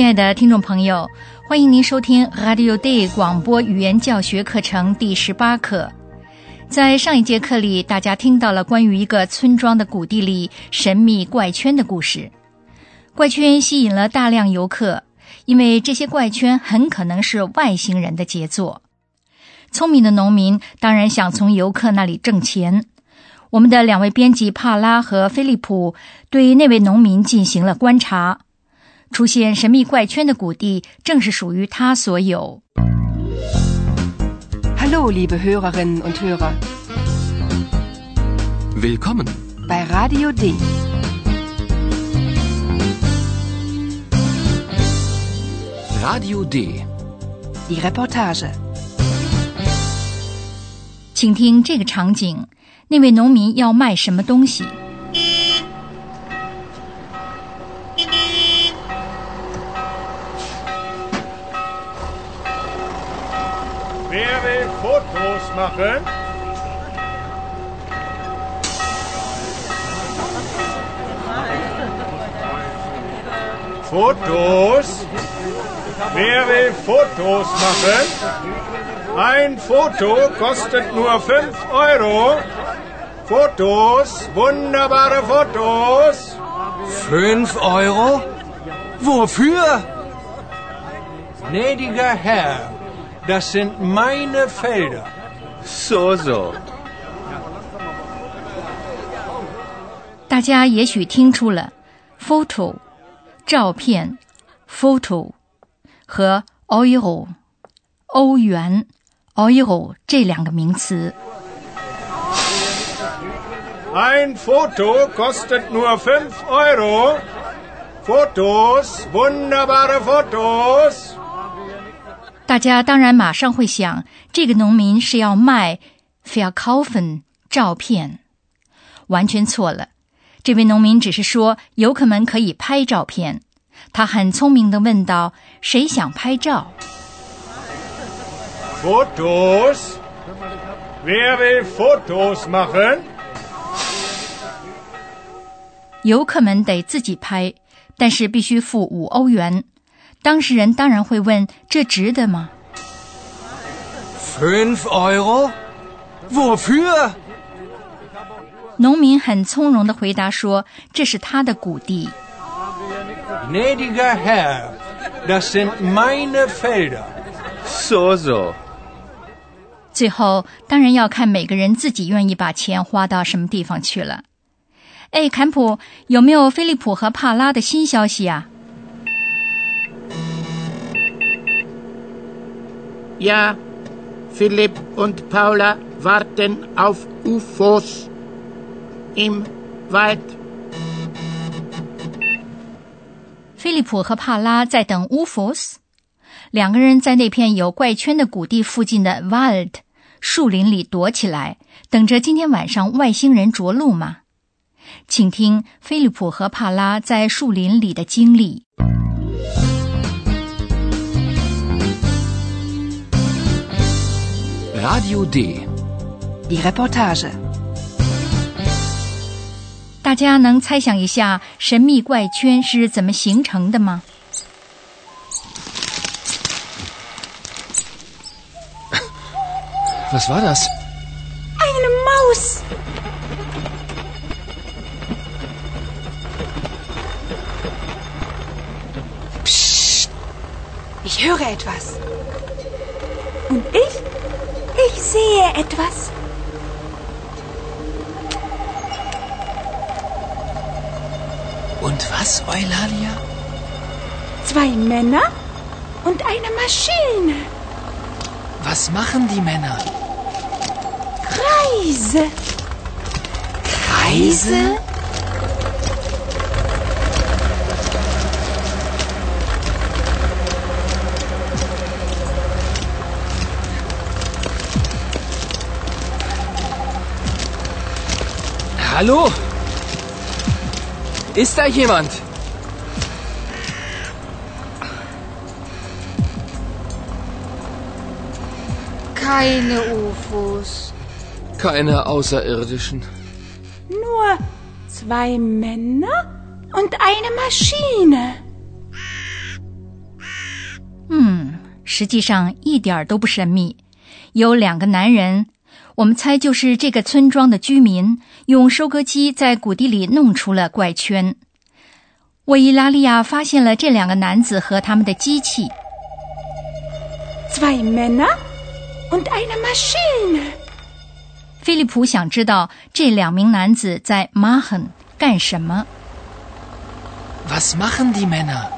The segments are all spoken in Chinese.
亲爱的听众朋友，欢迎您收听 Radio Day 广播语言教学课程第十八课。在上一节课里，大家听到了关于一个村庄的谷地里神秘怪圈的故事。怪圈吸引了大量游客，因为这些怪圈很可能是外星人的杰作。聪明的农民当然想从游客那里挣钱。我们的两位编辑帕拉和菲利普对那位农民进行了观察。出现神秘怪圈的谷地，正是属于他所有。Hallo, liebe Hörerinnen und Hörer. Willkommen bei Radio D. Radio D. Die Reportage. 请听这个场景：那位农民要卖什么东西？Machen? Fotos? Wer will Fotos machen? Ein Foto kostet nur 5 Euro. Fotos, wunderbare Fotos. Fünf Euro? Wofür? Gnädiger Herr, das sind meine Felder. So, so. 大家也许听出了 “photo” 照片 “photo” 和 “euro” 欧元 “euro” 这两个名词。Ein Foto kostet nur fünf Euro. Fotos, wunderbare Fotos. 大家当然马上会想，这个农民是要卖 “verkaufen” 照片，完全错了。这位农民只是说游客们可以拍照片。他很聪明的问道：“谁想拍照？” Fotos? Wer will Fotos machen? 游客们得自己拍，但是必须付五欧元。当事人当然会问：这值得吗？Fünf Euro? Wofür? 农民很从容的回答说：“这是他的谷地。Gnädiger Herr, das sind meine Felder. So, so. 最后当然要看每个人自己愿意把钱花到什么地方去了。哎，坎普，有没有菲利普和帕拉的新消息啊？Ja, Philipp und Paula warten auf UFOs im Wald. 菲利普和帕拉在等乌佛斯，两个人在那片有怪圈的谷地附近的 Wald 树林里躲起来，等着今天晚上外星人着陆吗？请听菲利普和帕拉在树林里的经历。Radio D. Die Reportage. 大家能猜想一下神秘怪圈是怎么形成的吗？ Was war das? Eine Maus! Psst. Ich höre etwas. Und ich? ich sehe etwas. Und was, Eulalia? Zwei Männer und eine Maschine. Was machen die Männer? Kreise. Kreise? Hallo? Ist da jemand? Keine UFOs. Keine Außerirdischen. Nur zwei Männer und eine Maschine. 嗯，实际上一点儿都不神秘。有两个男人， 我们猜就是这个村庄的居民，用收割机在谷地里弄出了怪圈。维伊拉利亚发现了这两个男子和他们的机器。Zwei Männer und eine Maschine. 菲利普想知道这两名男子在 Machen 干什么。Was machen die Männer?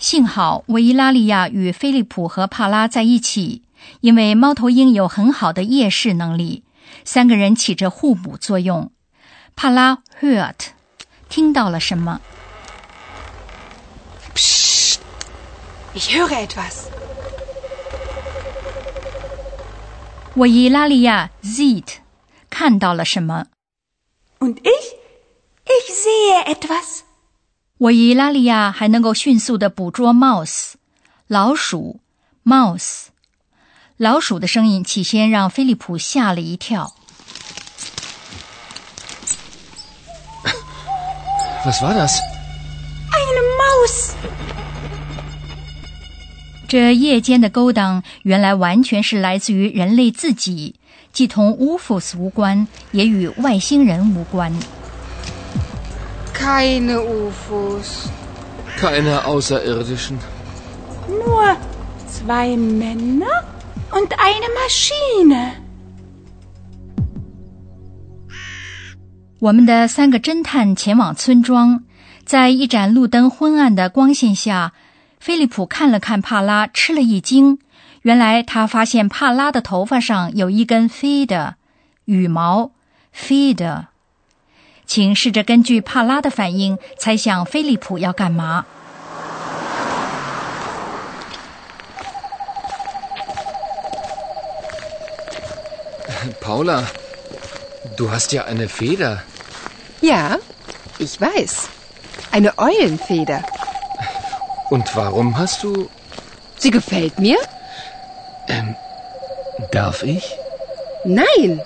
幸好维伊拉利亚与菲利普和帕拉在一起，因为猫头鹰有很好的夜视能力，三个人起着互补作用。帕拉 Hurt，听到了什么. Ich höre etwas. 维伊拉利亚 sieht 看到了什么？Und ich? Ich sehe etwas. 维伊拉利亚还能够迅速地捕捉 mouse 老鼠 mouse 老鼠的声音，起先让菲利普吓了一跳。Was war das? Eine Maus. 这夜间的勾当，原来完全是来自于人类自己，既同乌夫斯无关，也与外星人无关。Keine UFOs. Keine Außerirdischen. Nur zwei Männer und eine Maschine. 我们的三个侦探前往村庄，在一盏路灯昏暗的光线下，菲利普看了看帕拉，吃了一惊。原来他发现帕拉的头发上有一根飞的羽毛，飞的。请试着根据帕拉的反应猜想菲利普要干嘛。 Paula, du hast ja eine Feder. Ja, ich weiß. Eine Eulenfeder. Und warum hast du... Sie gefällt mir? Ähm, darf ich? Nein.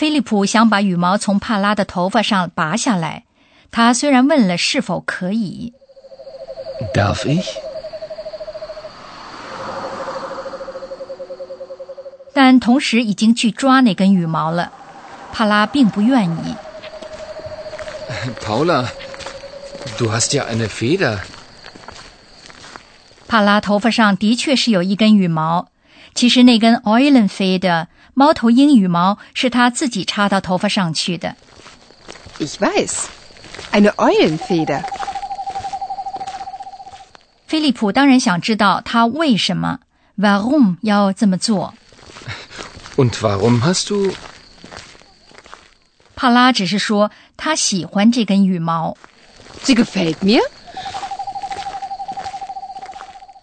菲利普想把羽毛从帕拉的头发上拔下来。他虽然问了是否可以，Darf ich? 但同时已经去抓那根羽毛了。帕拉并不愿意。Paula, du hast ja eine Feder. 帕拉头发上的确是有一根羽毛，其实那根的猫头鹰羽毛是他自己插到头发上去的。Ich weiß. Eine Eulenfeder. 菲利普当然想知道他为什么 Warum 要这么做。Und warum hast du... 帕拉只是说他喜欢这根羽毛。Sie gefällt mir?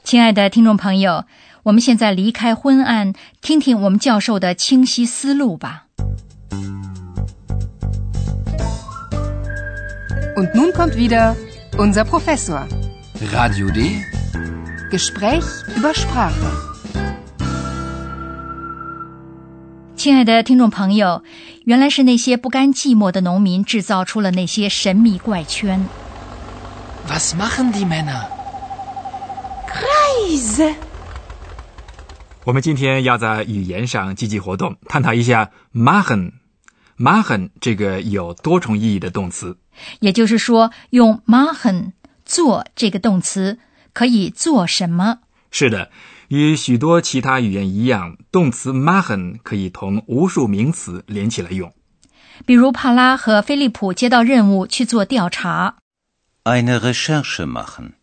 亲爱的听众朋友，我们现在离开昏暗，听听我们教授的清晰思路吧。Und nun kommt wieder unser Professor. Radio D? Gespräch über Sprache. 亲爱的听众朋友，原来是那些不甘寂寞的农民制造出了那些神秘怪圈。Was machen die Männer? Reise. 我们今天要在语言上积极活动，探讨一下 machen。machen 这个有多重意义的动词。也就是说，用 machen 做这个动词可以做什么？是的，与许多其他语言一样，动词 machen 可以同无数名词连起来用。比如帕拉和菲利普接到任务去做调查，Eine Recherche machen.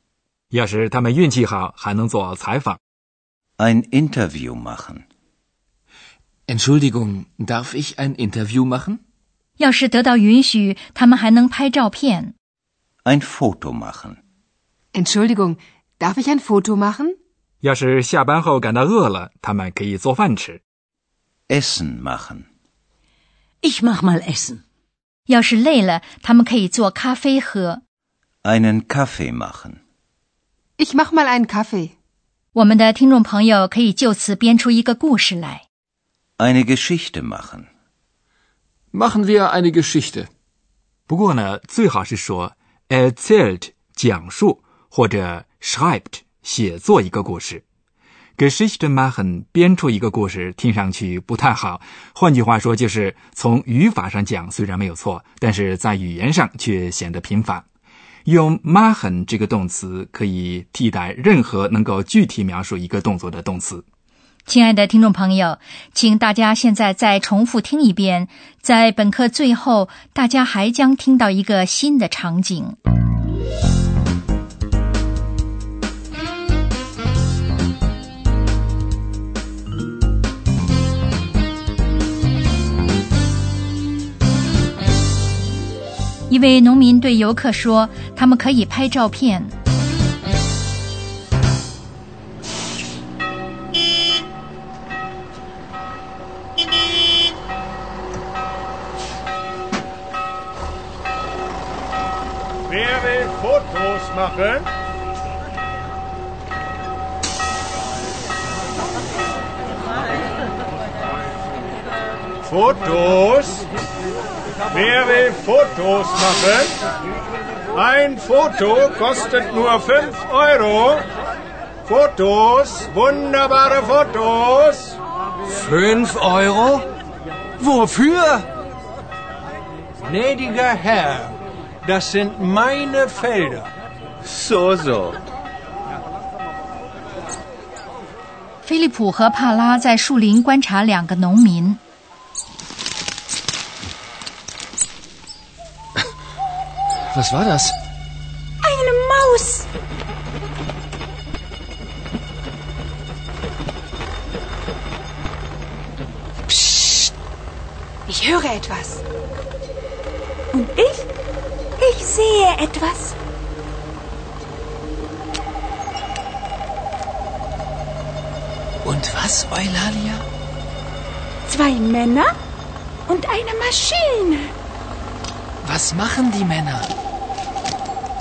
要是他们运气好，还能做采访。Ein Interview machen. Entschuldigung, darf ich ein Interview machen? 要是得到允许，他们还能拍照片。 Ein Foto machen. Entschuldigung, darf ich ein Foto machen? 要是下班后感到饿了，他们可以做饭吃。 Essen machen. Ich mach mal Essen. 要是累了，他们可以做咖啡喝。 Einen Kaffee machen. Ich mach mal einen Kaffee. 我们的听众朋友可以就此编出一个故事来。Eine Geschichte machen. Machen wir eine Geschichte. 不过呢，最好是说 erzählt 讲述或者 schreibt 写作一个故事。Geschichte machen 编出一个故事，听上去不太好。换句话说，就是从语法上讲虽然没有错，但是在语言上却显得贫乏。用 “mahen” 这个动词可以替代任何能够具体描述一个动作的动词。亲爱的听众朋友，请大家现在再重复听一遍。在本课最后，大家还将听到一个新的场景。位农民对游客说：“他们可以拍照片。” Fotos machen? Fotos? Wer will Fotos machen? Ein Foto kostet nur 5 Euro. Fotos, wunderbare Fotos. Fünf Euro? Wofür? Gnädiger Herr, das sind meine Felder. So, so. 菲利普和帕拉在树林观察两个农民。 Was war das? Eine Maus. Psst. Ich höre etwas. Und ich? Ich sehe etwas. Und was, Eulalia? Zwei Männer und eine Maschine. Was machen die Männer?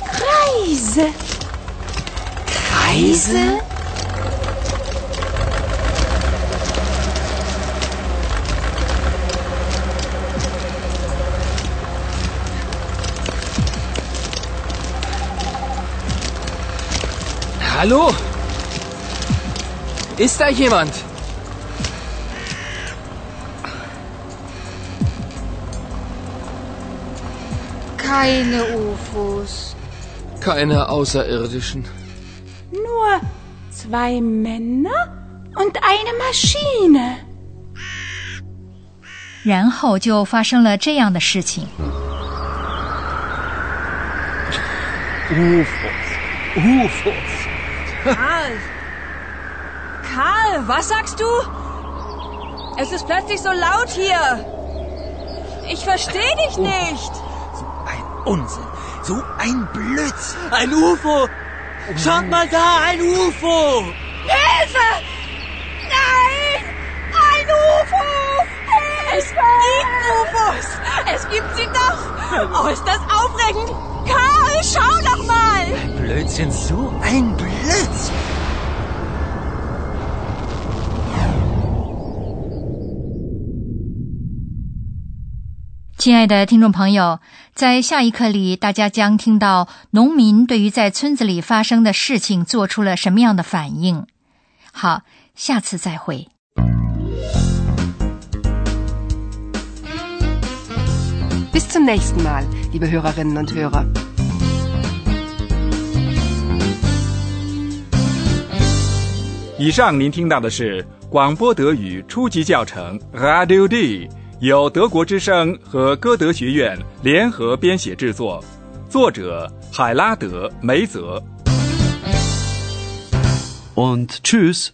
Kreise. Kreise? Hallo? Ist da jemand? Keine UFOs. Keine Außerirdischen. Nur zwei Männer und eine Maschine. 然后就发生了这样的事情。 UFOs. UFOs. Karl! Karl, was sagst du? Es ist plötzlich so laut hier. Ich verstehe dich nicht. Unsinn. So ein Blödsinn. Ein UFO. Schaut mal da, ein UFO. Hilfe! Nein! Ein UFO! Es gibt UFOs. Es gibt sie doch. Oh, ist das aufregend. Karl, schau doch mal. Blödsinn, so ein Blödsinn. 亲爱的听众朋友，在下一课里，大家将听到农民对于在村子里发生的事情做出了什么样的反应。好，下次再会。Bis zum nächsten Mal, liebe Hörerinnen und Hörer. 以上您听到的是广播德语初级教程 Radio D，由德国之声和歌德学院联合编写制作，作者海拉德·梅泽。Und tschüss.